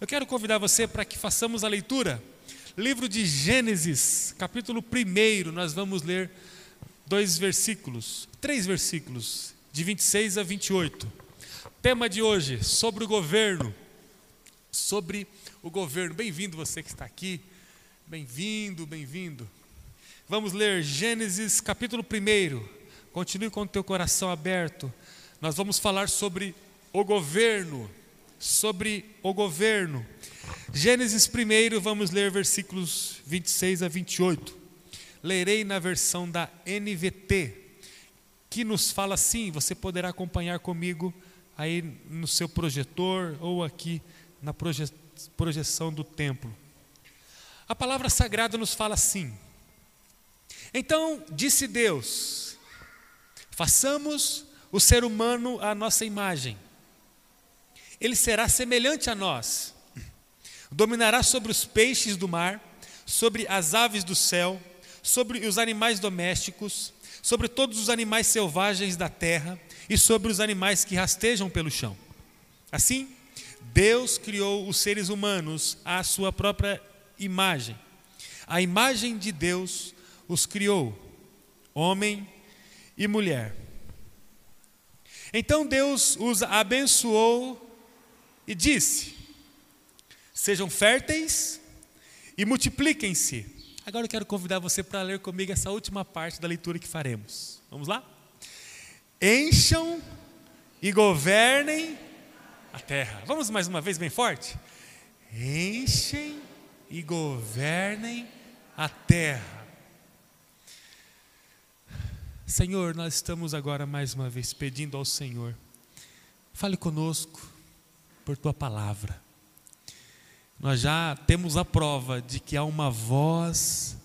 Eu quero convidar você para que façamos a leitura. Livro de Gênesis, capítulo 1, nós vamos ler dois versículos, três versículos, de 26 a 28. Tema de hoje, sobre o governo. Sobre o governo. Bem-vindo você que está aqui. Bem-vindo, bem-vindo. Vamos ler Gênesis capítulo 1. Continue com o teu coração aberto. Nós vamos falar sobre o governo. Sobre o governo. Gênesis 1, vamos ler versículos 26 a 28. Lerei na versão da NVT, que nos fala assim: você poderá acompanhar comigo aí no seu projetor ou aqui na proje projeção do templo. A palavra sagrada nos fala assim: Então disse Deus: façamos o ser humano à nossa imagem. Ele será semelhante a nós. Dominará sobre os peixes do mar, sobre as aves do céu, sobre os animais domésticos, sobre todos os animais selvagens da terra e sobre os animais que rastejam pelo chão. Assim, Deus criou os seres humanos à sua própria imagem. A imagem de Deus os criou, homem e mulher. Então Deus os abençoou e disse: Sejam férteis e multipliquem-se. Agora eu quero convidar você para ler comigo essa última parte da leitura que faremos. Vamos lá? Encham e governem a terra. Vamos mais uma vez bem forte? Enchem e governem a terra. Senhor, nós estamos agora mais uma vez pedindo ao Senhor, fale conosco por tua palavra. Nós já temos a prova de que há uma voz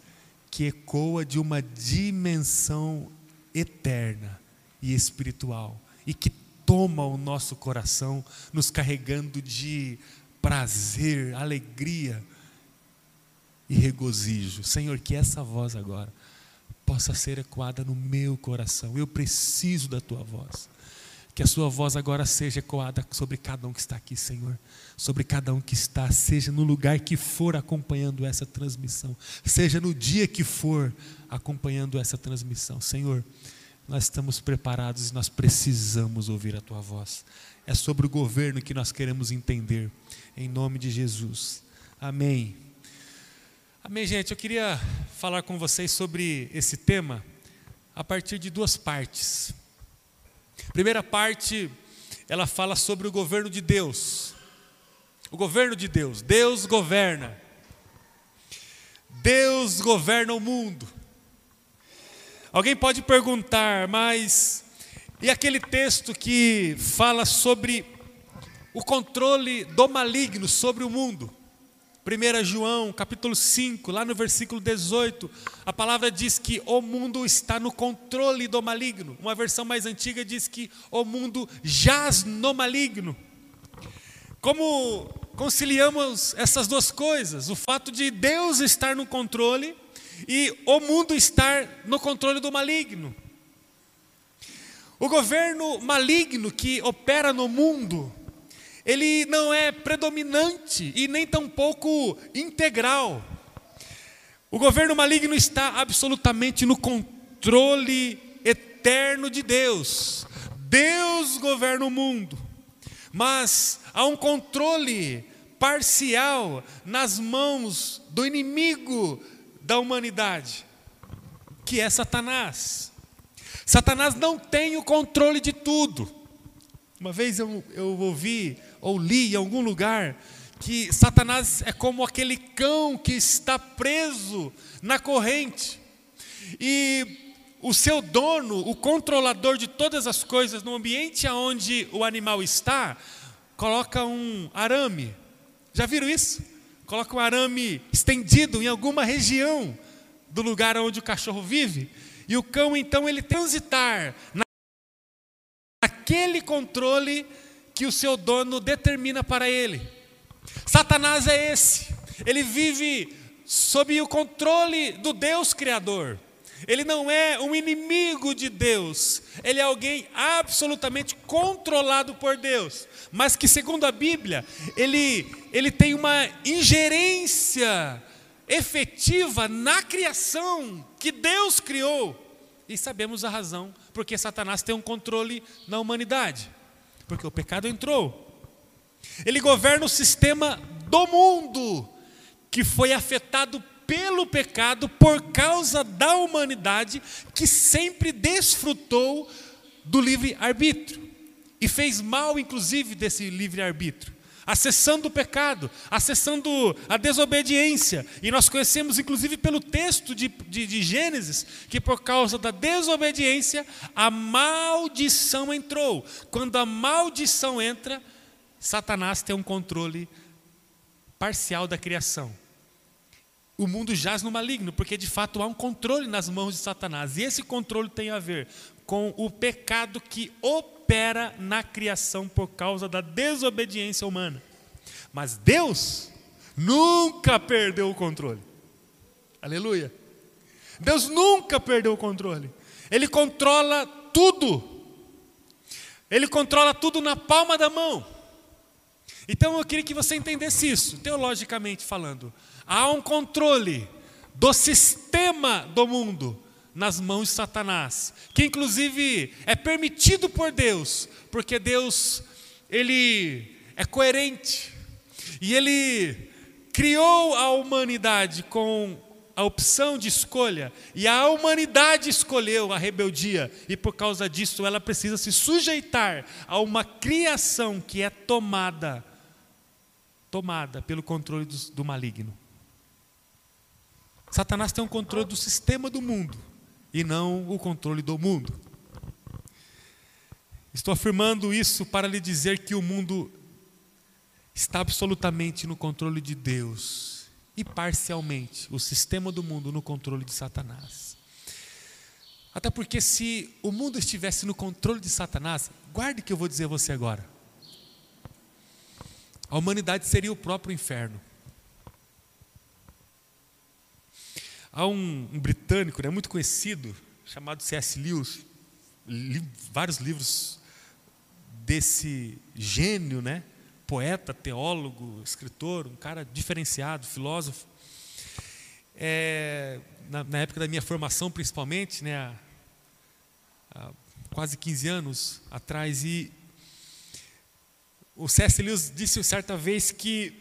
que ecoa de uma dimensão eterna e espiritual e que toma o nosso coração, nos carregando de prazer, alegria e regozijo. Senhor, que essa voz agora possa ser ecoada no meu coração. Eu preciso da tua voz. Que a sua voz agora seja ecoada sobre cada um que está aqui, Senhor. Sobre cada um que está, seja no lugar que for acompanhando essa transmissão, seja no dia que for acompanhando essa transmissão. Senhor, nós estamos preparados e nós precisamos ouvir a tua voz. É sobre o governo que nós queremos entender, em nome de Jesus. Amém. Amém, gente. Eu queria falar com vocês sobre esse tema a partir de duas partes. Primeira parte, ela fala sobre o governo de Deus. O governo de Deus. Deus governa. Deus governa o mundo. Alguém pode perguntar, mas e aquele texto que fala sobre o controle do maligno sobre o mundo? 1 João, capítulo 5, lá no versículo 18, a palavra diz que o mundo está no controle do maligno. Uma versão mais antiga diz que o mundo jaz no maligno. Como conciliamos essas duas coisas? O fato de Deus estar no controle e o mundo estar no controle do maligno. O governo maligno que opera no mundo, ele não é predominante e nem tampouco integral. O governo maligno está absolutamente no controle eterno de Deus. Deus governa o mundo, mas há um controle parcial nas mãos do inimigo da humanidade, que é Satanás. Satanás não tem o controle de tudo. Uma vez eu, eu ouvi ou li em algum lugar que Satanás é como aquele cão que está preso na corrente. E o seu dono, o controlador de todas as coisas no ambiente onde o animal está, coloca um arame. Já viram isso? Coloca um arame estendido em alguma região do lugar onde o cachorro vive. E o cão, então, ele transitar naquele controle que o seu dono determina para ele. Satanás é esse. Ele vive sob o controle do Deus Criador. Ele não é um inimigo de Deus, ele é alguém absolutamente controlado por Deus, mas que, segundo a Bíblia, ele, ele tem uma ingerência efetiva na criação que Deus criou. E sabemos a razão, porque Satanás tem um controle na humanidade, porque o pecado entrou. Ele governa o sistema do mundo, que foi afetado pelo pecado por causa da humanidade que sempre desfrutou do livre-arbítrio e fez mal, inclusive, desse livre-arbítrio, acessando o pecado, acessando a desobediência. E nós conhecemos, inclusive, pelo texto de, de, de Gênesis, que por causa da desobediência, a maldição entrou. Quando a maldição entra, Satanás tem um controle parcial da criação o mundo jaz no maligno, porque de fato há um controle nas mãos de Satanás. E esse controle tem a ver com o pecado que opera na criação por causa da desobediência humana. Mas Deus nunca perdeu o controle. Aleluia. Deus nunca perdeu o controle. Ele controla tudo. Ele controla tudo na palma da mão. Então eu queria que você entendesse isso, teologicamente falando. Há um controle do sistema do mundo nas mãos de Satanás, que inclusive é permitido por Deus, porque Deus ele é coerente e ele criou a humanidade com a opção de escolha, e a humanidade escolheu a rebeldia, e por causa disso ela precisa se sujeitar a uma criação que é tomada tomada pelo controle do, do maligno. Satanás tem o um controle do sistema do mundo e não o controle do mundo. Estou afirmando isso para lhe dizer que o mundo está absolutamente no controle de Deus e parcialmente o sistema do mundo no controle de Satanás. Até porque se o mundo estivesse no controle de Satanás, guarde que eu vou dizer a você agora. A humanidade seria o próprio inferno. Há um, um britânico né, muito conhecido, chamado C.S. Lewis, li vários livros desse gênio, né? poeta, teólogo, escritor, um cara diferenciado, filósofo. É, na, na, época da minha formação, principalmente, né, há, há quase 15 anos atrás, e o C.S. Lewis disse certa vez que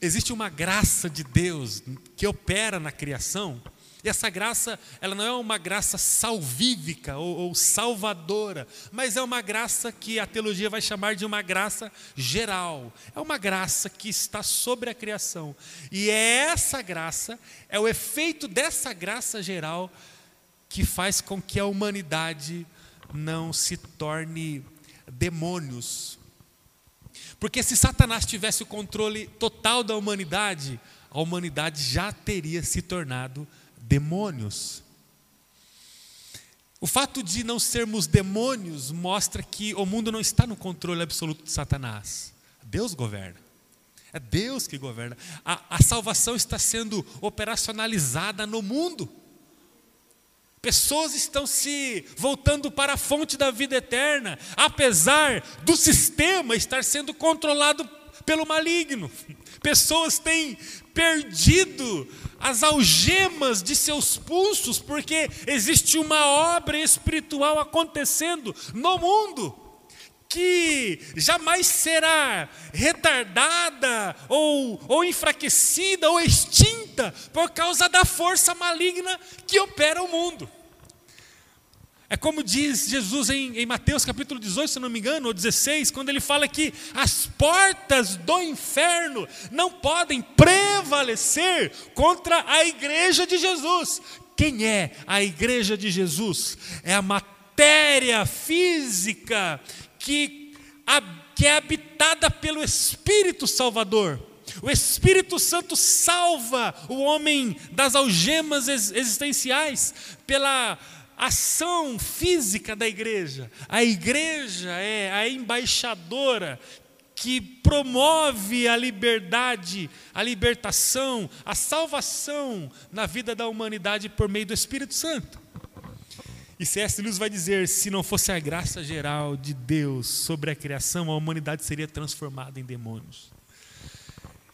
existe uma graça de Deus que opera na criação e essa graça, ela não é uma graça salvífica ou, ou, salvadora, mas é uma graça que a teologia vai chamar de uma graça geral. É uma graça que está sobre a criação. E é essa graça, é o efeito dessa graça geral que faz com que a humanidade não se torne demônios. Porque se Satanás tivesse o controle total da humanidade, a humanidade já teria se tornado demônios. O fato de não sermos demônios mostra que o mundo não está no controle absoluto de Satanás. Deus governa. É Deus que governa. A, a salvação está sendo operacionalizada no mundo. Pessoas estão se voltando para a fonte da vida eterna, apesar do sistema estar sendo controlado pelo maligno. Pessoas têm perdido as algemas de seus pulsos, porque existe uma obra espiritual acontecendo no mundo que jamais será retardada ou, ou enfraquecida ou extinta por causa da força maligna que opera o mundo. É como diz Jesus em, em, Mateus capítulo 18, se não me engano, ou 16, quando ele fala que as portas do inferno não podem prevalecer contra a igreja de Jesus. Quem é a igreja de Jesus? É a matéria física que, que é habitada pelo Espírito Salvador. O Espírito Santo salva o homem das algemas existenciais pela ação física da igreja. A igreja é a embaixadora que promove a liberdade, a libertação, a salvação na vida da humanidade por meio do Espírito Santo. E C.S. Lewis vai dizer: se não fosse a graça geral de Deus sobre a criação, a humanidade seria transformada em demônios.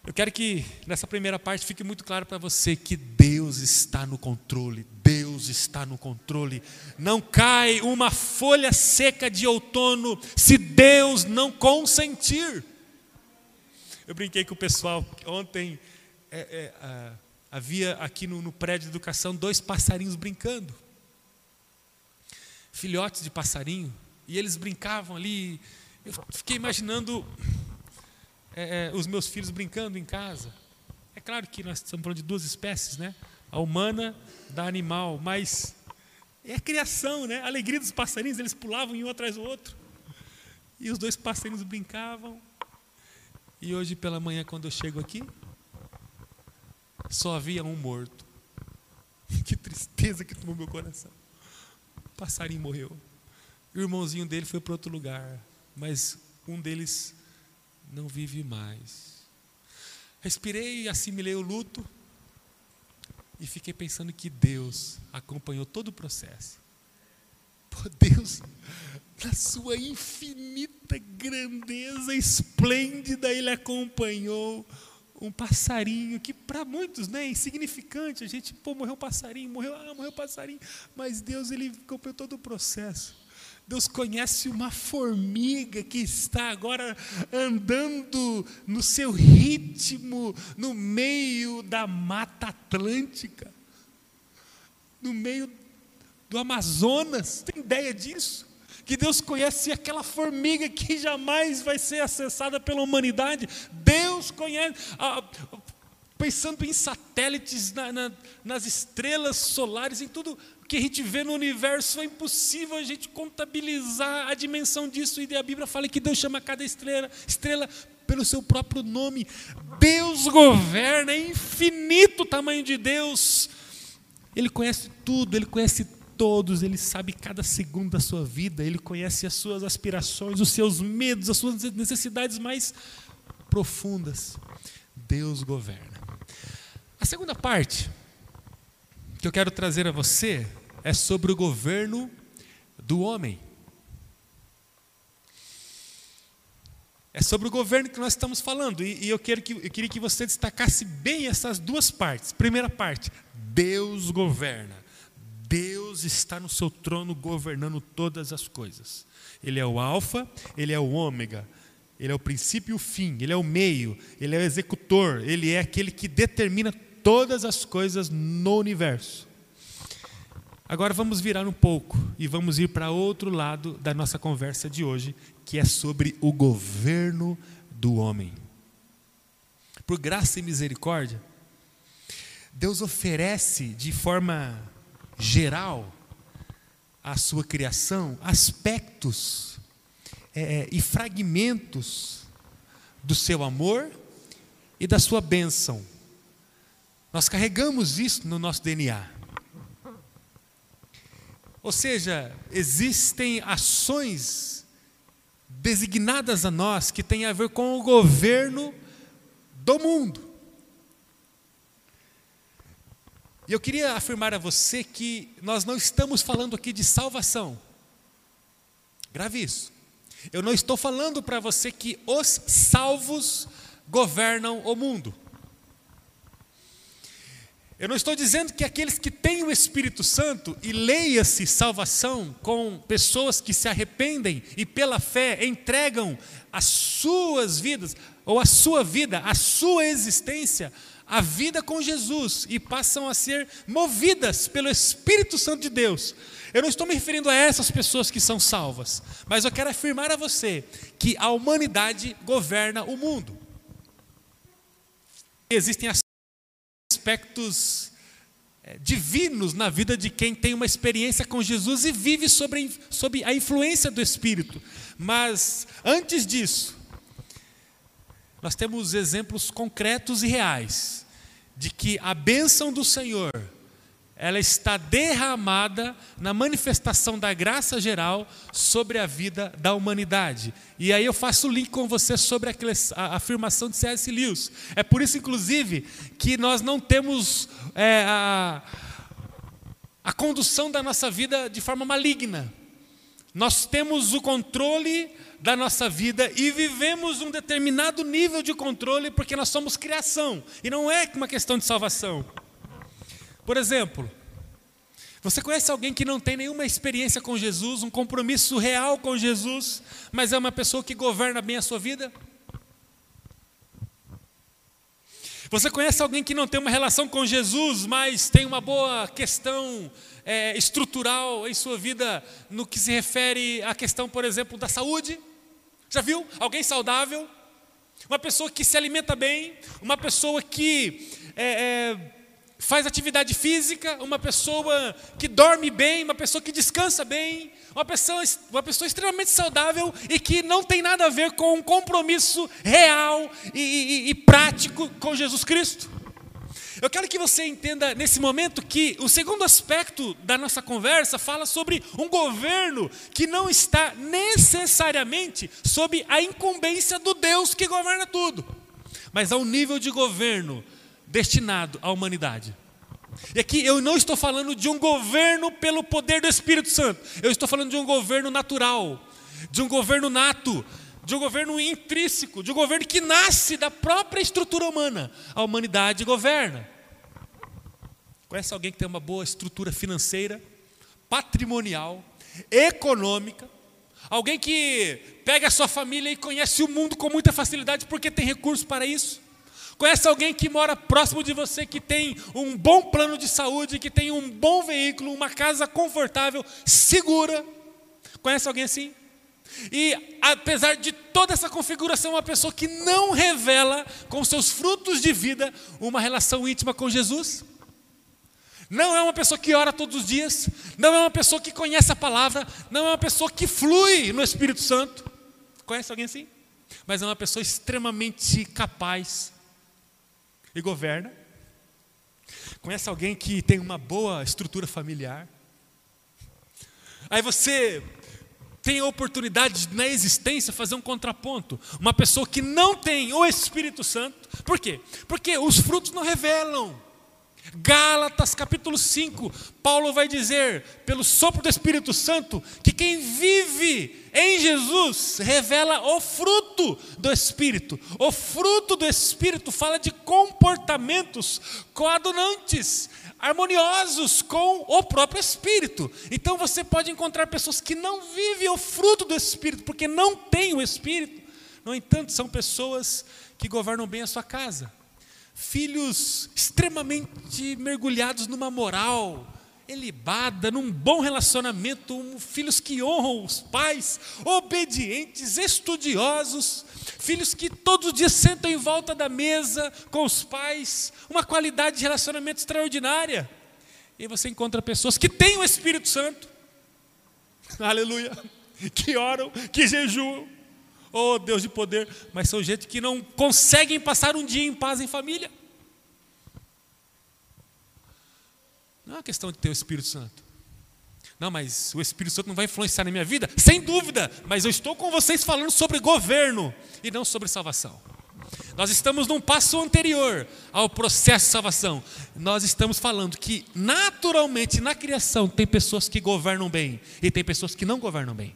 Eu quero que nessa primeira parte fique muito claro para você que Deus está no controle, Deus está no controle. Não cai uma folha seca de outono se Deus não consentir. Eu brinquei com o pessoal ontem, é, é, havia aqui no, no prédio de educação dois passarinhos brincando filhotes de passarinho, e eles brincavam ali. Eu fiquei imaginando é, é, os meus filhos brincando em casa. É claro que nós estamos falando de duas espécies, né? A humana da animal, mas é a criação, né? A alegria dos passarinhos, eles pulavam um atrás do outro. E os dois passarinhos brincavam. E hoje pela manhã, quando eu chego aqui, só havia um morto. Que tristeza que tomou meu coração passarinho morreu. O irmãozinho dele foi para outro lugar, mas um deles não vive mais. Respirei e assimilei o luto e fiquei pensando que Deus acompanhou todo o processo. Pô, Deus, na sua infinita grandeza esplêndida, Ele acompanhou um passarinho que para muitos né, é insignificante. A gente, pô, morreu um passarinho, morreu, ah, morreu um passarinho. Mas Deus, ele acompanhou todo o processo. Deus conhece uma formiga que está agora andando no seu ritmo no meio da Mata Atlântica, no meio do Amazonas. Tem ideia disso? que Deus conhece aquela formiga que jamais vai ser acessada pela humanidade. Deus conhece. Ah, pensando em satélites, na, na, nas estrelas solares, em tudo que a gente vê no universo, é impossível a gente contabilizar a dimensão disso. E a Bíblia fala que Deus chama cada estrela, estrela pelo seu próprio nome. Deus governa, é infinito o tamanho de Deus. Ele conhece tudo, ele conhece todos, Ele sabe cada segundo da sua vida, Ele conhece as suas aspirações, os seus medos, as suas necessidades mais profundas. Deus governa. A segunda parte que eu quero trazer a você é sobre o governo do homem. É sobre o governo que nós estamos falando. E, e eu, quero que, eu queria que você destacasse bem essas duas partes. Primeira parte, Deus governa. Deus está no seu trono governando todas as coisas. Ele é o Alfa, ele é o Ômega, ele é o princípio e o fim, ele é o meio, ele é o executor, ele é aquele que determina todas as coisas no universo. Agora vamos virar um pouco e vamos ir para outro lado da nossa conversa de hoje, que é sobre o governo do homem. Por graça e misericórdia, Deus oferece de forma geral à sua criação aspectos é, é, e fragmentos do seu amor e da sua bênção. Nós carregamos isso no nosso DNA. Ou seja, existem ações designadas a nós que têm a ver com o governo do mundo. E eu queria afirmar a você que nós não estamos falando aqui de salvação. Grave isso. Eu não estou falando para você que os salvos governam o mundo. Eu não estou dizendo que aqueles que têm o Espírito Santo, e leia-se salvação com pessoas que se arrependem e pela fé entregam as suas vidas, ou a sua vida, a sua existência a vida com Jesus e passam a ser movidas pelo Espírito Santo de Deus. Eu não estou me referindo a essas pessoas que são salvas, mas eu quero afirmar a você que a humanidade governa o mundo. Existem aspectos é, divinos na vida de quem tem uma experiência com Jesus e vive sobre, sobre a influência do Espírito. Mas antes disso, nós temos exemplos concretos e reais de que a bênção do Senhor ela está derramada na manifestação da graça geral sobre a vida da humanidade. E aí eu faço o link com você sobre a afirmação de C.S. Lewis. É por isso, inclusive, que nós não temos é, a, a condução da nossa vida de forma maligna. Nós temos o controle da nossa vida e vivemos um determinado nível de controle porque nós somos criação e não é uma questão de salvação. Por exemplo, você conhece alguém que não tem nenhuma experiência com Jesus, um compromisso real com Jesus, mas é uma pessoa que governa bem a sua vida? Você conhece alguém que não tem uma relação com Jesus, mas tem uma boa questão é, estrutural em sua vida no que se refere à questão, por exemplo, da saúde? Já viu? Alguém saudável? Uma pessoa que se alimenta bem, uma pessoa que é, é, faz atividade física, uma pessoa que dorme bem, uma pessoa que descansa bem, uma pessoa, uma pessoa extremamente saudável e que não tem nada a ver com um compromisso real e, e, e prático com Jesus Cristo. Eu quero que você entenda nesse momento que o segundo aspecto da nossa conversa fala sobre um governo que não está necessariamente sob a incumbência do Deus que governa tudo, mas a um nível de governo destinado à humanidade. E aqui eu não estou falando de um governo pelo poder do Espírito Santo, eu estou falando de um governo natural, de um governo nato, de um governo intrínseco, de um governo que nasce da própria estrutura humana. A humanidade governa. Conhece alguém que tem uma boa estrutura financeira, patrimonial, econômica? Alguém que pega a sua família e conhece o mundo com muita facilidade porque tem recursos para isso? Conhece alguém que mora próximo de você, que tem um bom plano de saúde, que tem um bom veículo, uma casa confortável, segura? Conhece alguém assim? E apesar de toda essa configuração, uma pessoa que não revela com seus frutos de vida uma relação íntima com Jesus? Não é uma pessoa que ora todos os dias, não é uma pessoa que conhece a palavra, não é uma pessoa que flui no Espírito Santo. Conhece alguém assim? Mas é uma pessoa extremamente capaz e governa. Conhece alguém que tem uma boa estrutura familiar? Aí você tem a oportunidade na existência fazer um contraponto. Uma pessoa que não tem o Espírito Santo. Por quê? Porque os frutos não revelam. Gálatas capítulo 5, Paulo vai dizer, pelo sopro do Espírito Santo, que quem vive em Jesus revela o fruto do Espírito. O fruto do Espírito fala de comportamentos coadunantes, harmoniosos com o próprio Espírito. Então você pode encontrar pessoas que não vivem o fruto do Espírito, porque não têm o Espírito. No entanto, são pessoas que governam bem a sua casa filhos extremamente mergulhados numa moral elibada, num bom relacionamento, um, filhos que honram os pais, obedientes, estudiosos, filhos que todos os dias sentam em volta da mesa com os pais, uma qualidade de relacionamento extraordinária. E você encontra pessoas que têm o Espírito Santo, aleluia, que oram, que jejuam, Oh, Deus de poder, mas são gente que não conseguem passar um dia em paz em família. Não é uma questão de ter o Espírito Santo. Não, mas o Espírito Santo não vai influenciar na minha vida? Sem dúvida, mas eu estou com vocês falando sobre governo e não sobre salvação. Nós estamos num passo anterior ao processo de salvação. Nós estamos falando que naturalmente na criação tem pessoas que governam bem e tem pessoas que não governam bem.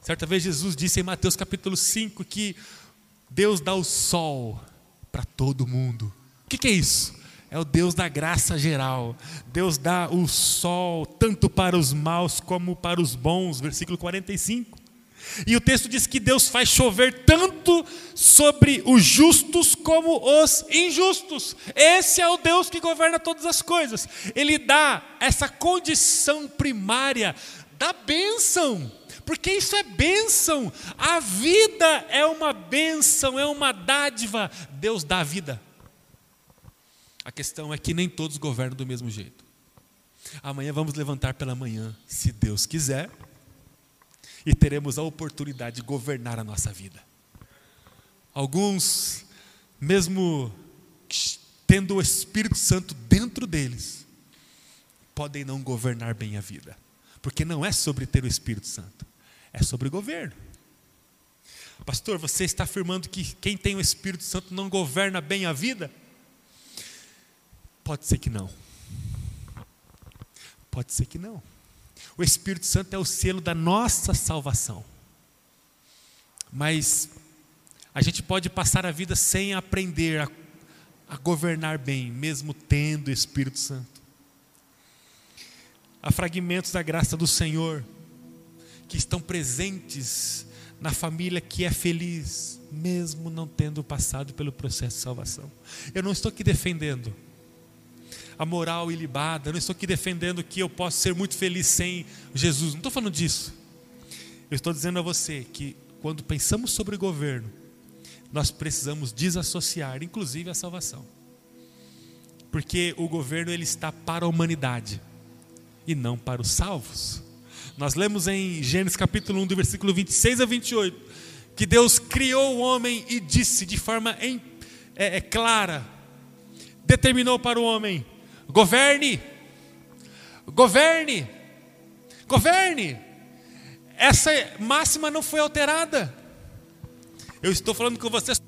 Certa vez Jesus disse em Mateus capítulo 5 que Deus dá o sol para todo mundo. O que, que é isso? É o Deus da graça geral. Deus dá o sol tanto para os maus como para os bons. Versículo 45. E o texto diz que Deus faz chover tanto sobre os justos como os injustos. Esse é o Deus que governa todas as coisas. Ele dá essa condição primária da bênção porque isso é bênção. A vida é uma bênção, é uma dádiva. Deus dá a vida. A questão é que nem todos governam do mesmo jeito. Amanhã vamos levantar pela manhã, se Deus quiser, e teremos a oportunidade de governar a nossa vida. Alguns, mesmo tendo o Espírito Santo dentro deles, podem não governar bem a vida, porque não é sobre ter o Espírito Santo, é sobre o governo. Pastor, você está afirmando que quem tem o Espírito Santo não governa bem a vida? Pode ser que não. Pode ser que não. O Espírito Santo é o selo da nossa salvação. Mas a gente pode passar a vida sem aprender a, a governar bem, mesmo tendo o Espírito Santo. Há fragmentos da graça do Senhor que estão presentes na família que é feliz, mesmo não tendo passado pelo processo de salvação. Eu não estou aqui defendendo a moral ilibada, não estou aqui defendendo que eu posso ser muito feliz sem Jesus, não estou falando disso. Eu estou dizendo a você que quando pensamos sobre o governo, nós precisamos desassociar, inclusive a salvação. Porque o governo ele está para a humanidade e não para os salvos. Nós lemos em Gênesis capítulo 1, do versículo 26 a 28, que Deus criou o homem e disse de forma em, é, é, clara, determinou para o homem: governe, governe, governe. Essa máxima não foi alterada. Eu estou falando com vocês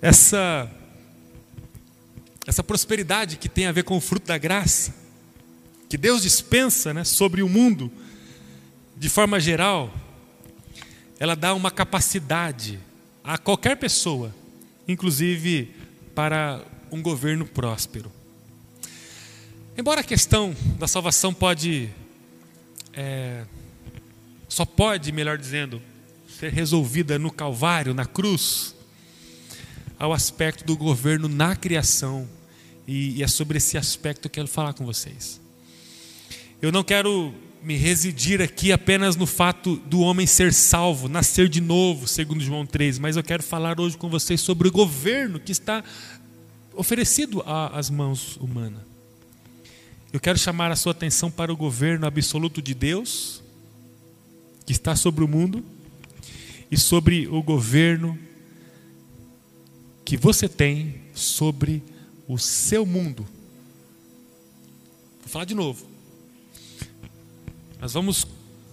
essa essa prosperidade que tem a ver com o fruto da graça, que Deus dispensa né, sobre o mundo, de forma geral, ela dá uma capacidade a qualquer pessoa, inclusive para um governo próspero. Embora a questão da salvação pode, é, só pode, melhor dizendo, ser resolvida no Calvário, na cruz, ao aspecto do governo na criação. E, é sobre esse aspecto que eu quero falar com vocês. Eu não quero me residir aqui apenas no fato do homem ser salvo, nascer de novo, segundo João 3, mas eu quero falar hoje com vocês sobre o governo que está oferecido às mãos humanas. Eu quero chamar a sua atenção para o governo absoluto de Deus, que está sobre o mundo, e sobre o governo que você tem sobre o seu mundo. Vou falar de novo. Nós vamos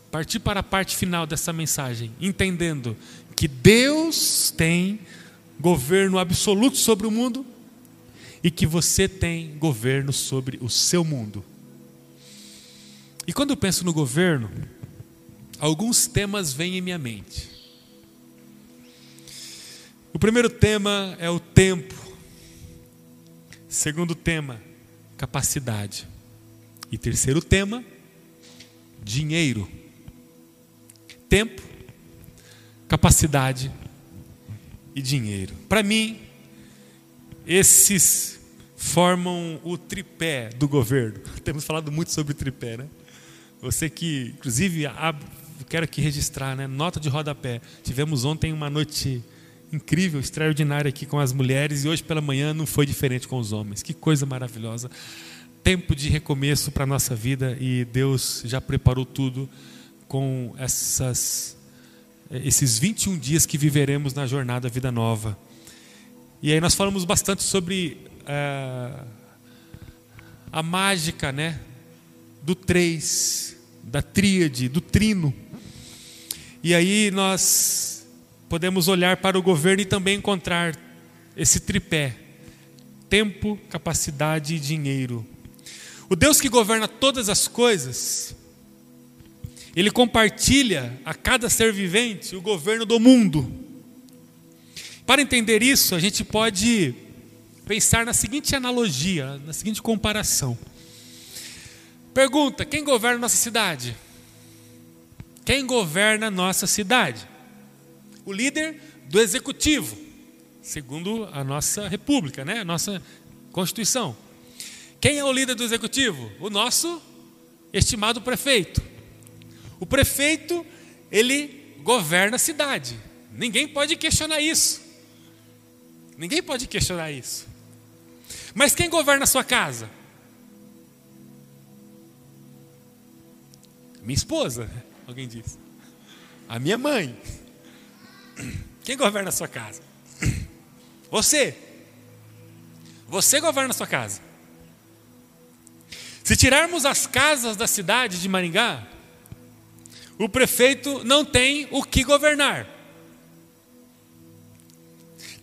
partir para a parte final dessa mensagem, entendendo que Deus tem governo absoluto sobre o mundo e que você tem governo sobre o seu mundo. E quando eu penso no governo, alguns temas vêm em minha mente. O primeiro tema é o tempo. Segundo tema, capacidade. E terceiro tema, dinheiro. Tempo, capacidade e dinheiro. Para mim, esses formam o tripé do governo. Temos falado muito sobre tripé, né? Você que, inclusive, quero aqui registrar, né? Nota de rodapé. Tivemos ontem uma noite incrível, extraordinária aqui com as mulheres e hoje pela manhã não foi diferente com os homens. Que coisa maravilhosa. Tempo de recomeço para a nossa vida e Deus já preparou tudo com essas, esses 21 dias que viveremos na jornada Vida Nova. E aí nós falamos bastante sobre é, a mágica né, do três, da tríade, do trino. E aí nós podemos olhar para o governo e também encontrar esse tripé: tempo, capacidade e dinheiro. O Deus que governa todas as coisas, ele compartilha a cada ser vivente o governo do mundo. Para entender isso, a gente pode pensar na seguinte analogia, na seguinte comparação. Pergunta: quem governa nossa cidade? Quem governa nossa cidade? O líder do executivo, segundo a nossa república, né? a nossa Constituição. Quem é o líder do executivo? O nosso estimado prefeito. O prefeito, ele governa a cidade. Ninguém pode questionar isso. Ninguém pode questionar isso. Mas quem governa a sua casa? Minha esposa, alguém disse. A minha mãe. Quem governa a sua casa? Você. Você governa a sua casa. Se tirarmos as casas da cidade de Maringá, o prefeito não tem o que governar.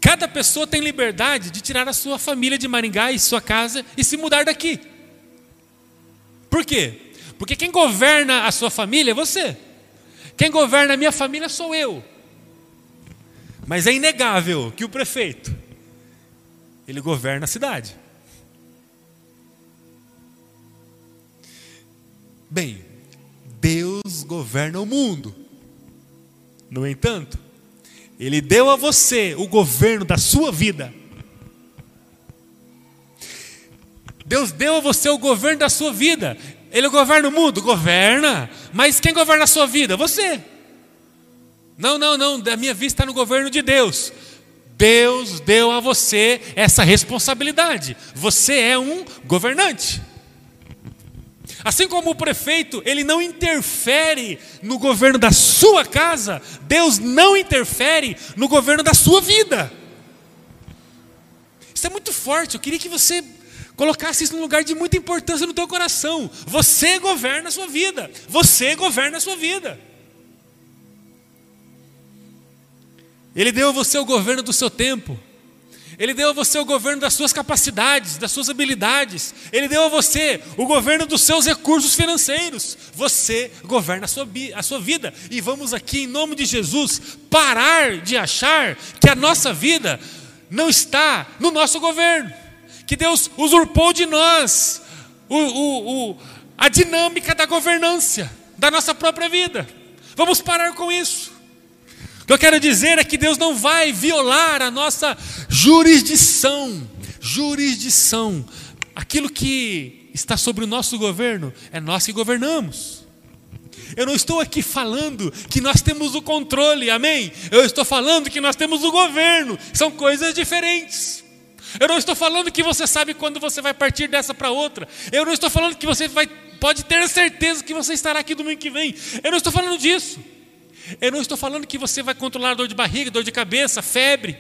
Cada pessoa tem liberdade de tirar a sua família de Maringá e sua casa e se mudar daqui. Por quê? Porque quem governa a sua família é você. Quem governa a minha família sou eu. Mas é inegável que o prefeito ele governa a cidade. Bem, Deus governa o mundo. No entanto, Ele deu a você o governo da sua vida. Deus deu a você o governo da sua vida. Ele governa o mundo? Governa. Mas quem governa a sua vida? Você. Não, não, não. Da minha vista está no governo de Deus. Deus deu a você essa responsabilidade. Você é um governante. Assim como o prefeito, ele não interfere no governo da sua casa, Deus não interfere no governo da sua vida. Isso é muito forte. Eu queria que você colocasse isso num lugar de muita importância no teu coração. Você governa a sua vida. Você governa a sua vida. Ele deu a você o governo do seu tempo. Ele deu a você o governo das suas capacidades, das suas habilidades. Ele deu a você o governo dos seus recursos financeiros. Você governa a sua, a sua vida. E vamos aqui, em nome de Jesus, parar de achar que a nossa vida não está no nosso governo. Que Deus usurpou de nós o, o, o, a dinâmica da governância da nossa própria vida. Vamos parar com isso. Eu quero dizer é que Deus não vai violar a nossa jurisdição. Jurisdição. Aquilo que está sobre o nosso governo é nós que governamos. Eu não estou aqui falando que nós temos o controle, amém? Eu estou falando que nós temos o governo. São coisas diferentes. Eu não estou falando que você sabe quando você vai partir dessa para outra. Eu não estou falando que você vai, pode ter certeza que você estará aqui domingo que vem. Eu não estou falando disso. Eu não estou falando que você vai controlar dor de barriga, dor de cabeça, febre,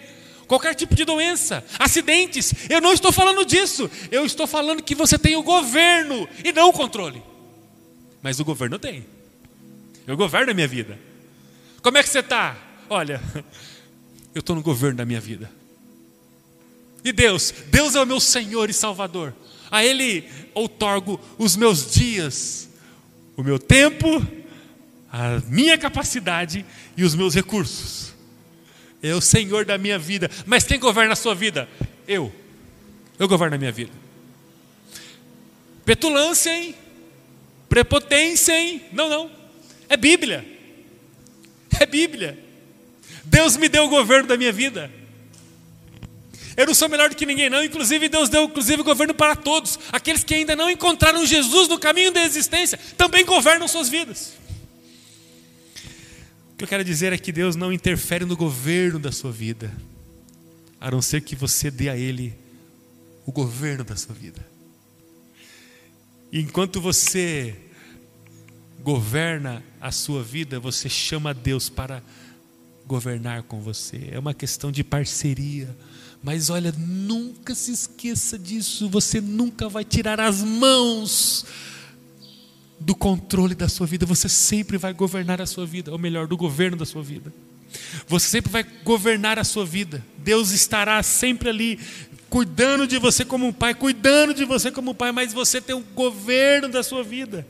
qualquer tipo de doença, acidentes. Eu não estou falando disso. Eu estou falando que você tem o governo e não o controle. Mas o governo tem. Eu governo a minha vida. Como é que você está? Olha, eu estou no governo da minha vida. E Deus, Deus é o meu Senhor e Salvador. A Ele outorgo os meus dias, o meu tempo a minha capacidade e os meus recursos. É o Senhor da minha vida. Mas quem governa a sua vida? Eu. Eu governo a minha vida. Petulância, hein? Prepotência, hein? Não, não. É Bíblia. É Bíblia. Deus me deu o governo da minha vida. Eu não sou melhor do que ninguém, não. Inclusive, Deus deu inclusive governo para todos. Aqueles que ainda não encontraram Jesus no caminho da existência também governam suas vidas. O que eu quero dizer é que Deus não interfere no governo da sua vida, a não ser que você dê a Ele o governo da sua vida. E enquanto você governa a sua vida, você chama Deus para governar com você. É uma questão de parceria. Mas olha, nunca se esqueça disso. Você nunca vai tirar as mãos do controle da sua vida, você sempre vai governar a sua vida, ou melhor, do governo da sua vida. Você sempre vai governar a sua vida. Deus estará sempre ali, cuidando de você como um pai, cuidando de você como um pai, mas você tem o governo da sua vida.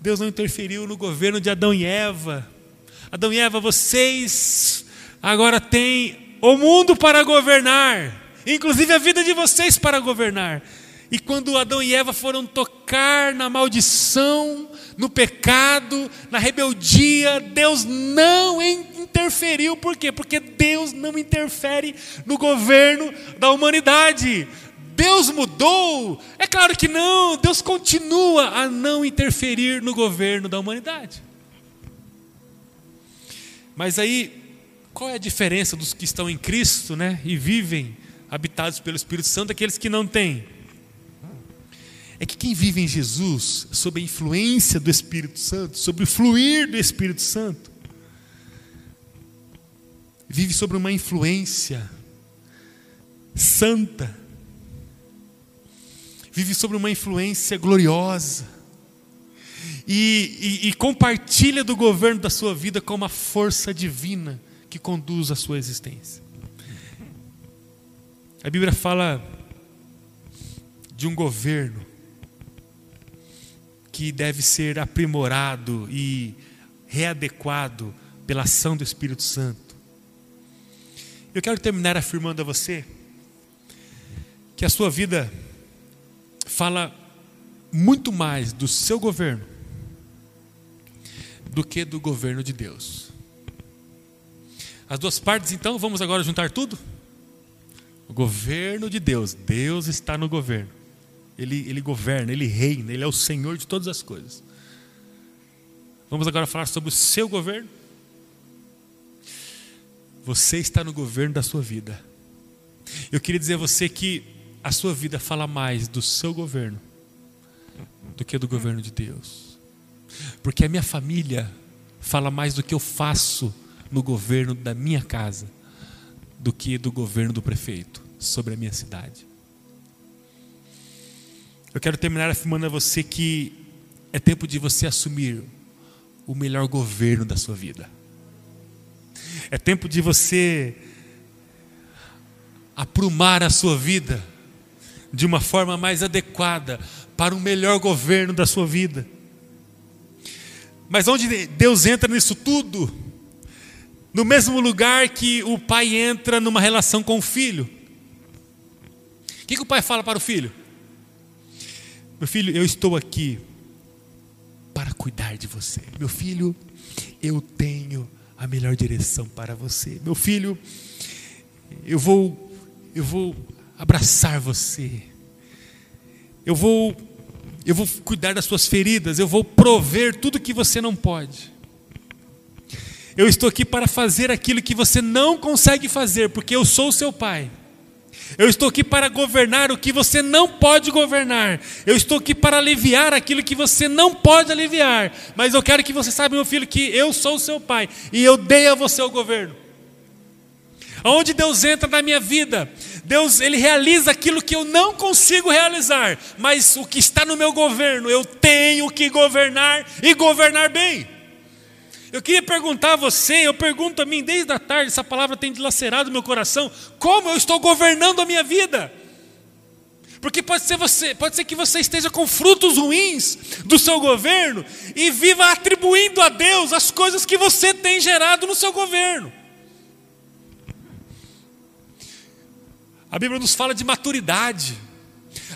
Deus não interferiu no governo de Adão e Eva. Adão e Eva, vocês agora têm o mundo para governar, inclusive a vida de vocês para governar. E quando Adão e Eva foram tocar na maldição, no pecado, na rebeldia, Deus não interferiu. Por quê? Porque Deus não interfere no governo da humanidade. Deus mudou? É claro que não. Deus continua a não interferir no governo da humanidade. Mas aí, qual é a diferença dos que estão em Cristo, né, e vivem habitados pelo Espírito Santo, daqueles que não têm? É que quem vive em Jesus, sob a influência do Espírito Santo, sobre o fluir do Espírito Santo, vive sobre uma influência santa, vive sobre uma influência gloriosa, e, e, e, compartilha do governo da sua vida com uma força divina que conduz a sua existência. A Bíblia fala de um governo que deve ser aprimorado e readequado pela ação do Espírito Santo. Eu quero terminar afirmando a você que a sua vida fala muito mais do seu governo do que do governo de Deus. As duas partes, então, vamos agora juntar tudo? O governo de Deus, Deus está no governo. Ele, ele governa, ele reina, ele é o Senhor de todas as coisas. Vamos agora falar sobre o seu governo. Você está no governo da sua vida. Eu queria dizer a você que a sua vida fala mais do seu governo do que do governo de Deus. Porque a minha família fala mais do que eu faço no governo da minha casa do que do governo do prefeito sobre a minha cidade. Eu quero terminar afirmando a você que é tempo de você assumir o melhor governo da sua vida. É tempo de você aprumar a sua vida de uma forma mais adequada para um melhor governo da sua vida. Mas onde Deus entra nisso tudo? No mesmo lugar que o pai entra numa relação com o filho. O que, que o pai fala para o filho? Meu filho, eu estou aqui para cuidar de você. Meu filho, eu tenho a melhor direção para você. Meu filho, eu vou eu vou abraçar você. Eu vou eu vou cuidar das suas feridas, eu vou prover tudo que você não pode. Eu estou aqui para fazer aquilo que você não consegue fazer, porque eu sou seu pai. Eu estou aqui para governar o que você não pode governar. Eu estou aqui para aliviar aquilo que você não pode aliviar. Mas eu quero que você saiba, meu filho, que eu sou o seu pai e eu dei a você o governo. Aonde Deus entra na minha vida, Deus ele realiza aquilo que eu não consigo realizar, mas o que está no meu governo, eu tenho que governar e governar bem. Eu queria perguntar a você, eu pergunto a mim desde a tarde, essa palavra tem dilacerado meu coração, como eu estou governando a minha vida? Porque pode ser você, pode ser que você esteja com frutos ruins do seu governo e viva atribuindo a Deus as coisas que você tem gerado no seu governo. A Bíblia nos fala de maturidade.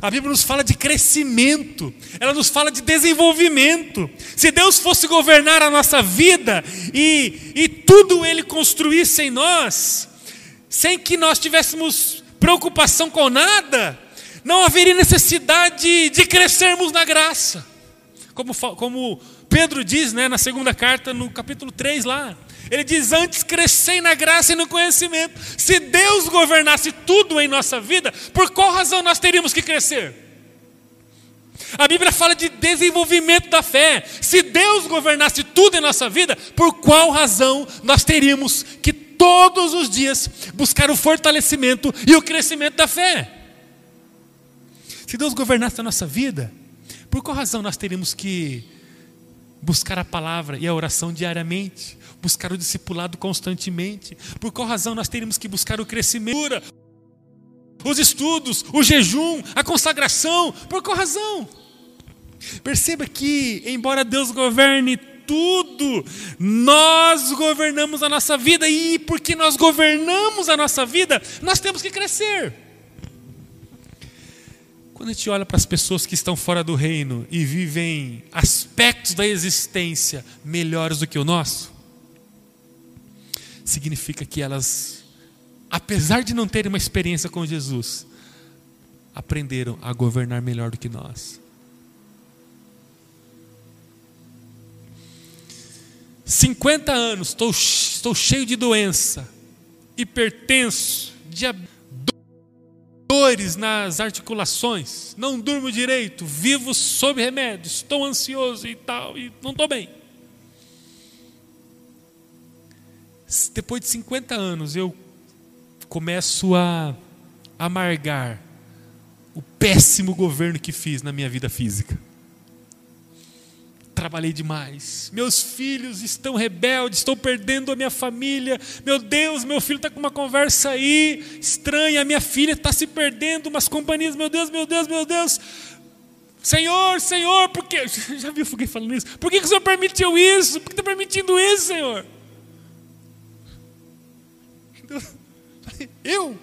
A Bíblia nos fala de crescimento, ela nos fala de desenvolvimento. Se Deus fosse governar a nossa vida e, e tudo Ele construísse em nós, sem que nós tivéssemos preocupação com nada, não haveria necessidade de crescermos na graça. Como, como Pedro diz né, na segunda carta, no capítulo 3 lá. Ele diz: Antes crescei na graça e no conhecimento. Se Deus governasse tudo em nossa vida, por qual razão nós teríamos que crescer? A Bíblia fala de desenvolvimento da fé. Se Deus governasse tudo em nossa vida, por qual razão nós teríamos que todos os dias buscar o fortalecimento e o crescimento da fé? Se Deus governasse a nossa vida, por qual razão nós teríamos que buscar a palavra e a oração diariamente? Buscar o discipulado constantemente. Por qual razão nós teríamos que buscar o crescimento? Os estudos, o jejum, a consagração. Por qual razão? Perceba que, embora Deus governe tudo, nós governamos a nossa vida e porque nós governamos a nossa vida, nós temos que crescer. Quando a gente olha para as pessoas que estão fora do reino e vivem aspectos da existência melhores do que o nosso, significa que elas, apesar de não terem uma experiência com Jesus, aprenderam a governar melhor do que nós. Cinquenta anos, estou, estou cheio de doença, hipertenso, dores nas articulações, não durmo direito, vivo sob remédios, estou ansioso e tal, e não estou bem. Depois de 50 anos, eu começo a amargar o péssimo governo que fiz na minha vida física trabalhei demais. Meus filhos estão rebeldes, estou perdendo a minha família. Meu Deus, meu filho está com uma conversa aí estranha. Minha filha está se perdendo, umas companhias. Meu Deus, meu Deus, meu Deus. Senhor, Senhor, por que. Já viu alguém falando isso? Por que, que o Senhor permitiu isso? Por que está permitindo isso, Senhor? Eu?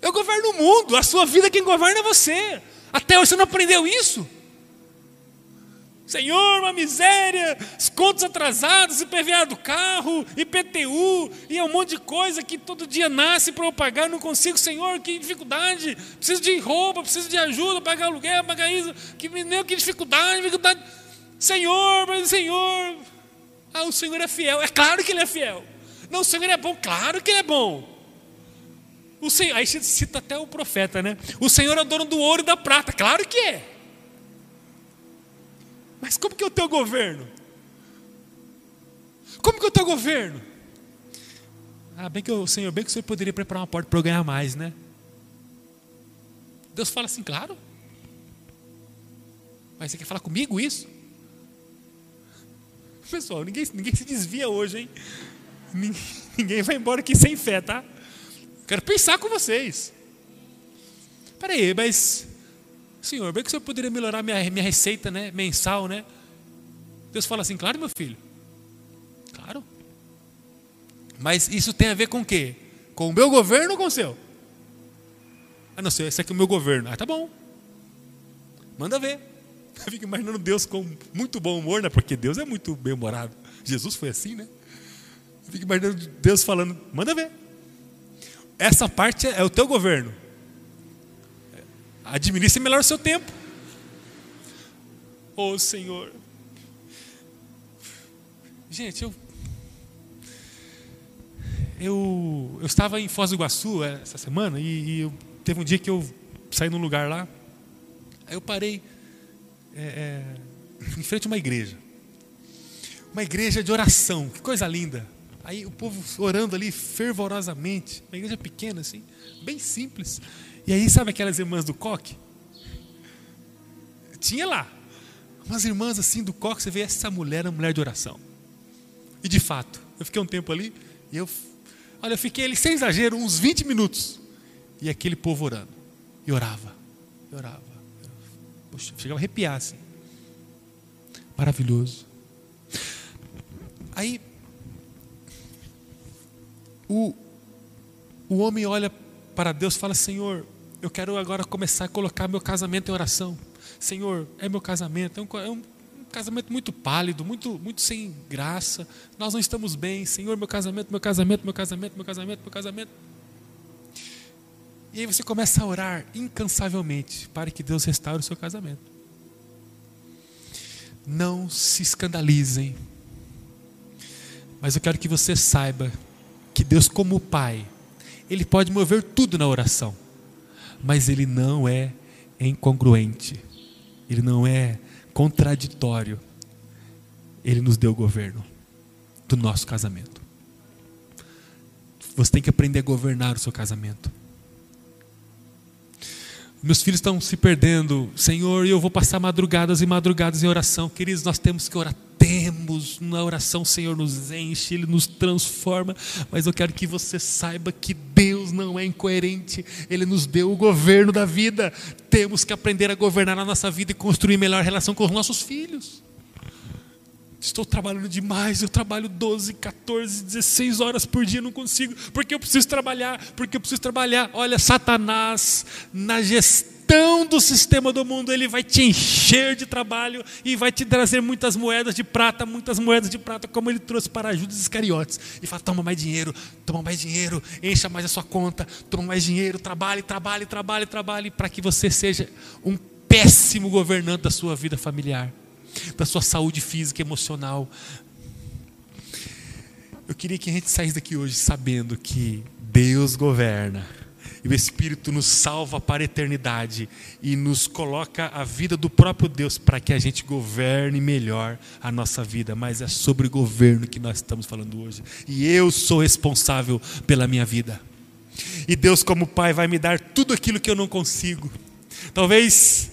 Eu governo o mundo, a sua vida quem governa é você. Até hoje você não aprendeu isso? Senhor, uma miséria, os contos atrasados, IPVA do carro, IPTU, e é um monte de coisa que todo dia nasce para eu pagar, não consigo, Senhor, que dificuldade, preciso de roupa, preciso de ajuda, pagar aluguel, pagar isso, que, meu, que dificuldade, dificuldade. Senhor, mas Senhor, ah, o Senhor é fiel, é claro que Ele é fiel. Não, o Senhor é bom, claro que Ele é bom. O Senhor, aí cita até o profeta, né? O Senhor é o dono do ouro e da prata, claro que é. Mas como que é o teu governo? Como que é o teu governo? Ah, bem que o Senhor, bem que o Senhor poderia preparar uma porta para eu ganhar mais, né? Deus fala assim, claro. Mas você quer falar comigo isso? Pessoal, ninguém, ninguém se desvia hoje, hein? Ninguém, vai embora aqui sem fé, tá? Quero pensar com vocês. Peraí, mas Senhor, bem que o Senhor poderia melhorar minha, minha receita né, mensal, né? Deus fala assim, claro, meu filho. Claro. Mas isso tem a ver com o quê? Com o meu governo ou com o seu? Ah, não, sei, esse aqui é o meu governo. Ah, tá bom. Manda ver. Eu fico imaginando Deus com muito bom humor, né? Porque Deus é muito bem-humorado. Jesus foi assim, né? Eu fico imaginando Deus falando, manda ver. Essa parte é o teu governo. Administre melhor o seu tempo. Oh Senhor. Gente, eu, eu, eu estava em Foz do Iguaçu é, essa semana e, e eu, teve um dia que eu saí num lugar lá. Aí eu parei é, é, em frente a uma igreja. Uma igreja de oração, que coisa linda. Aí o povo orando ali fervorosamente. Uma igreja pequena assim, bem simples. E aí, sabe aquelas irmãs do coque? Tinha lá. Umas irmãs assim do coque, você vê essa mulher, uma mulher de oração. E de fato, eu fiquei um tempo ali, e eu, olha, eu fiquei ali, sem exagero, uns 20 minutos. E aquele povo orando. E orava, e orava. Poxa, chegava a arrepiar assim. Maravilhoso. Aí, o, o homem olha para Deus e fala: Senhor, eu quero agora começar a colocar meu casamento em oração. Senhor, é meu casamento, é um, é um casamento muito pálido, muito, muito sem graça. Nós não estamos bem. Senhor, meu casamento, meu casamento, meu casamento, meu casamento, meu casamento. E aí você começa a orar incansavelmente para que Deus restaure o seu casamento. Não se escandalizem. Mas eu quero que você saiba que Deus, como Pai, Ele pode mover tudo na oração mas ele não é incongruente, ele não é contraditório. Ele nos deu o governo do nosso casamento. Você tem que aprender a governar o seu casamento. Meus filhos estão se perdendo, Senhor, e eu vou passar madrugadas e madrugadas em oração. Queridos, nós temos que orar temos na oração, Senhor nos enche, Ele nos transforma, mas eu quero que você saiba que Deus não é incoerente, Ele nos deu o governo da vida, temos que aprender a governar a nossa vida e construir melhor relação com os nossos filhos. Estou trabalhando demais, eu trabalho 12, 14, 16 horas por dia, não consigo, porque eu preciso trabalhar, porque eu preciso trabalhar. Olha, Satanás, na gestão do sistema do mundo, ele vai te encher de trabalho e vai te trazer muitas moedas de prata, muitas moedas de prata, como ele trouxe para Judas Iscariotes. E fala: toma mais dinheiro, toma mais dinheiro, encha mais a sua conta, toma mais dinheiro, trabalhe, trabalhe, trabalhe, trabalhe, para que você seja um péssimo governante da sua vida familiar, da sua saúde física e emocional. Eu queria que a gente saísse daqui hoje sabendo que Deus governa E o Espírito nos salva para a eternidade e nos coloca a vida do próprio Deus para que a gente governe melhor a nossa vida. Mas é sobre governo que nós estamos falando hoje. E eu sou responsável pela minha vida. E Deus, como Pai, vai me dar tudo aquilo que eu não consigo. Talvez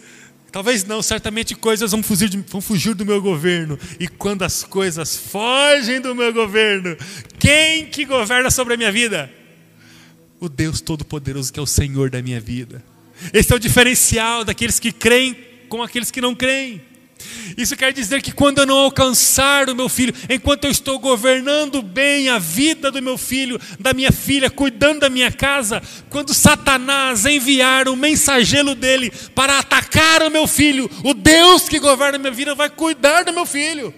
Talvez não, certamente coisas vão fugir, vão fugir, do meu governo. E quando as coisas fogem do meu governo, quem que governa sobre a minha vida? O Deus Todo-Poderoso que é o Senhor da minha vida. Esse é o diferencial daqueles que creem com aqueles que não creem. Isso quer dizer que quando eu não alcançar o meu filho, enquanto eu estou governando bem a vida do meu filho, da minha filha, cuidando da minha casa, quando Satanás enviar o mensageiro dele para atacar o meu filho, o Deus que governa a minha vida vai cuidar do meu filho,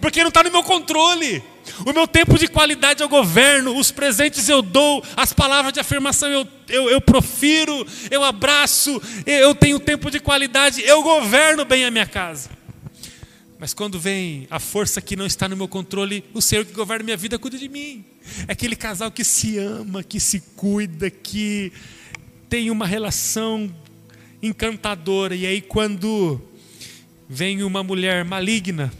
porque não está no meu controle. O meu tempo de qualidade eu governo, os presentes eu dou, as palavras de afirmação eu, eu, eu profiro, eu abraço, eu tenho tempo de qualidade, eu governo bem a minha casa. Mas quando vem a força que não está no meu controle, o Senhor que governa minha vida cuida de mim. É aquele casal que se ama, que se cuida, que tem uma relação encantadora. E aí, quando vem uma mulher maligna,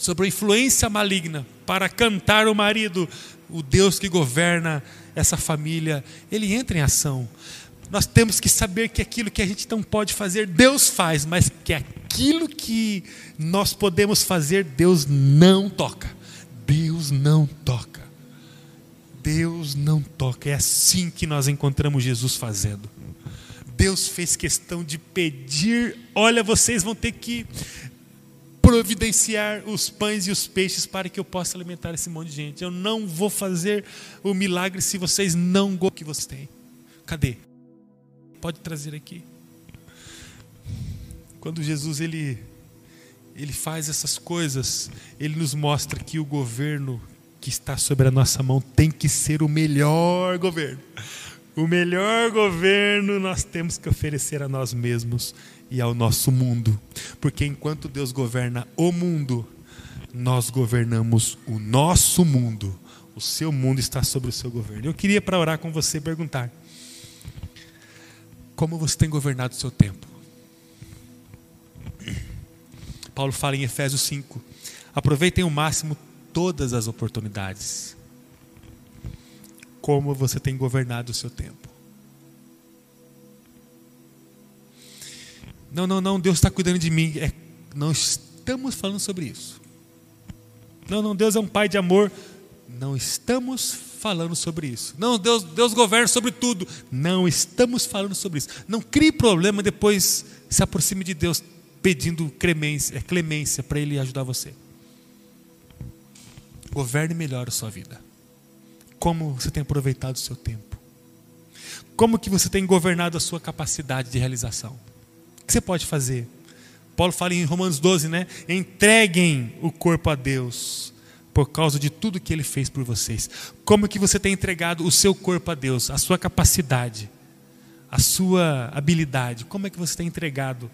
sobre a influência maligna, para cantar o marido, o Deus que governa essa família, ele entra em ação nós temos que saber que aquilo que a gente não pode fazer, Deus faz, mas que aquilo que nós podemos fazer, Deus não toca. Deus não toca. Deus não toca. É assim que nós encontramos Jesus fazendo. Deus fez questão de pedir: olha, vocês vão ter que providenciar os pães e os peixes para que eu possa alimentar esse monte de gente. Eu não vou fazer o milagre se vocês não gostam que vocês têm. Cadê? Pode trazer aqui. Quando Jesus ele ele faz essas coisas, ele nos mostra que o governo que está sobre a nossa mão tem que ser o melhor governo. O melhor governo nós temos que oferecer a nós mesmos e ao nosso mundo. Porque enquanto Deus governa o mundo, nós governamos o nosso mundo. O seu mundo está sobre o seu governo. Eu queria, para orar com você, perguntar: como você tem governado o seu tempo? Paulo fala em Efésios 5: aproveitem o máximo todas as oportunidades. Como você tem governado o seu tempo? Não, não, não, Deus está cuidando de mim. É, não estamos falando sobre isso. Não, não, Deus é um pai de amor. Não estamos falando sobre isso. Não, Deus, Deus governa sobre tudo. Não estamos falando sobre isso. Não crie problema depois se aproxime de Deus pedindo clemência, é, clemência para Ele ajudar você. Governe melhor a sua vida. Como você tem aproveitado o seu tempo? Como que você tem governado a sua capacidade de realização? O que você pode fazer? Paulo fala em Romanos 12, né? Entreguem o corpo a Deus por causa de tudo que ele fez por vocês. Como que você tem entregado o seu corpo a Deus, a sua capacidade, a sua habilidade? Como é que você tem entregado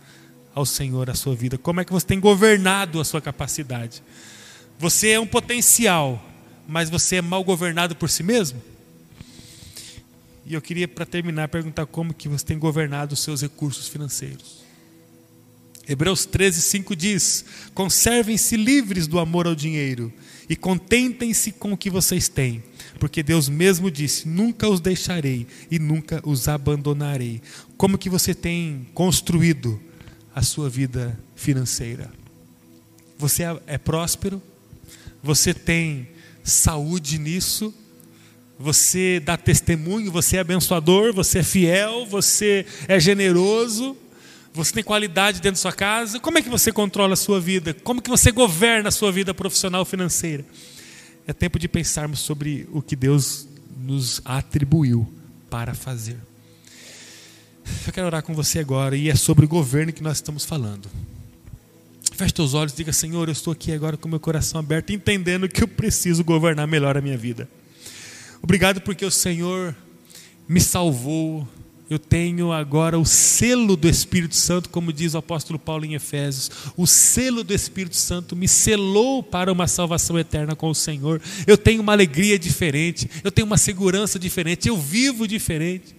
ao Senhor a sua vida? Como é que você tem governado a sua capacidade? Você é um potencial, mas você é mal governado por si mesmo? E eu queria para terminar perguntar como que você tem governado os seus recursos financeiros. Hebreus 13, 5 diz: Conservem-se livres do amor ao dinheiro e contentem-se com o que vocês têm, porque Deus mesmo disse: nunca os deixarei e nunca os abandonarei. Como que você tem construído a sua vida financeira? Você é, é próspero? Você tem saúde nisso? Você dá testemunho? Você é abençoador? Você é fiel? Você é generoso? Você tem qualidade dentro da sua casa? Como é que você controla a sua vida? Como que você governa a sua vida profissional financeira? É tempo de pensarmos sobre o que Deus nos atribuiu para fazer. Eu quero orar com você agora e é sobre o governo que nós estamos falando. Feche teus olhos diga: Senhor, eu estou aqui agora com meu coração aberto, entendendo que eu preciso governar melhor a minha vida. Obrigado porque o Senhor me salvou eu tenho agora o selo do Espírito Santo, como diz o apóstolo Paulo em Efésios. O selo do Espírito Santo me selou para uma salvação eterna com o Senhor. Eu tenho uma alegria diferente, eu tenho uma segurança diferente, eu vivo diferente.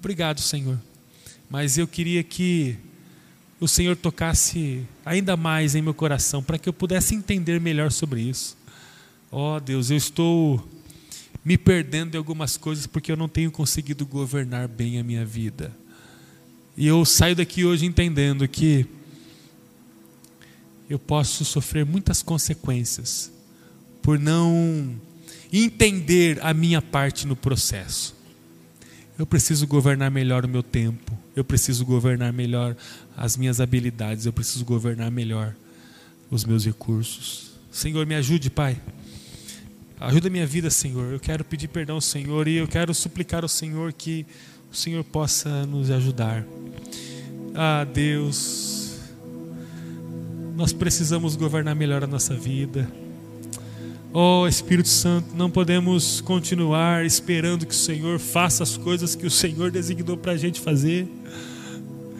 Obrigado, Senhor. Mas eu queria que o Senhor tocasse ainda mais em meu coração, para que eu pudesse entender melhor sobre isso. Ó oh, Deus, eu estou me perdendo em algumas coisas porque eu não tenho conseguido governar bem a minha vida. E eu saio daqui hoje entendendo que eu posso sofrer muitas consequências por não entender a minha parte no processo. Eu preciso governar melhor o meu tempo, eu preciso governar melhor as minhas habilidades, eu preciso governar melhor os meus recursos. Senhor, me ajude, Pai. Ajuda a minha vida, Senhor. Eu quero pedir perdão Senhor e eu quero suplicar ao Senhor que o Senhor possa nos ajudar. Ah, Deus, nós precisamos governar melhor a nossa vida. Oh Espírito Santo, não podemos continuar esperando que o Senhor faça as coisas que o Senhor designou para a gente fazer.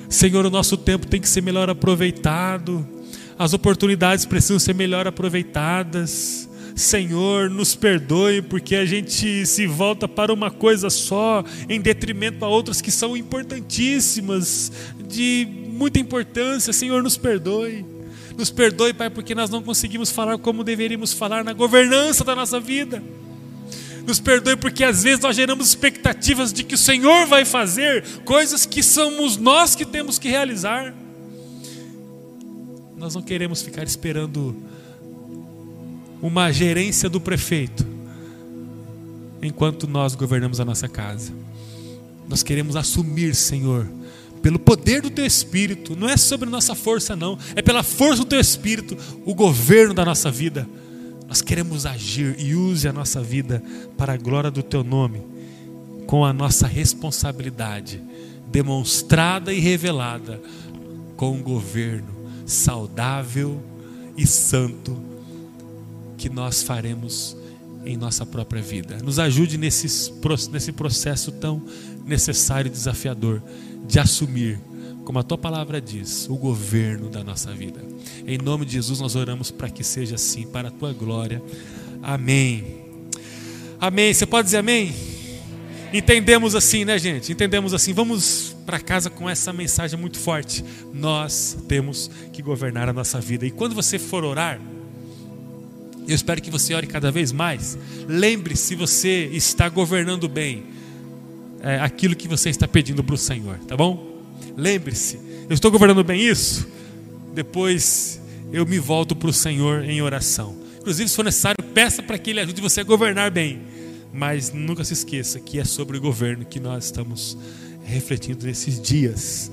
Senhor, o nosso tempo tem que ser melhor aproveitado, as oportunidades precisam ser melhor aproveitadas. Senhor, nos perdoe porque a gente se volta para uma coisa só, em detrimento a outras que são importantíssimas, de muita importância. Senhor, nos perdoe. Nos perdoe, Pai, porque nós não conseguimos falar como deveríamos falar na governança da nossa vida. Nos perdoe porque às vezes nós geramos expectativas de que o Senhor vai fazer coisas que somos nós que temos que realizar. Nós não queremos ficar esperando uma gerência do prefeito, enquanto nós governamos a nossa casa. Nós queremos assumir, Senhor, pelo poder do Teu Espírito, não é sobre nossa força, não, é pela força do Teu Espírito, o governo da nossa vida. Nós queremos agir e use a nossa vida para a glória do Teu nome, com a nossa responsabilidade demonstrada e revelada, com um governo saudável e santo que nós faremos em nossa própria vida. Nos ajude nesse, nesse processo tão necessário e desafiador de assumir, como a tua palavra diz, o governo da nossa vida. Em nome de Jesus nós oramos para que seja assim, para a tua glória. Amém. Amém. Você pode dizer amém? Entendemos assim, né, gente? Entendemos assim. Vamos para casa com essa mensagem muito forte. Nós temos que governar a nossa vida. E quando você for orar, eu espero que você ore cada vez mais. Lembre se você está governando bem é, aquilo que você está pedindo para o Senhor, tá bom? Lembre-se, eu estou governando bem isso? Depois eu me volto para o Senhor em oração. Inclusive, se for necessário, peça para que Ele ajude você a governar bem. Mas nunca se esqueça que é sobre o governo que nós estamos refletindo nesses dias.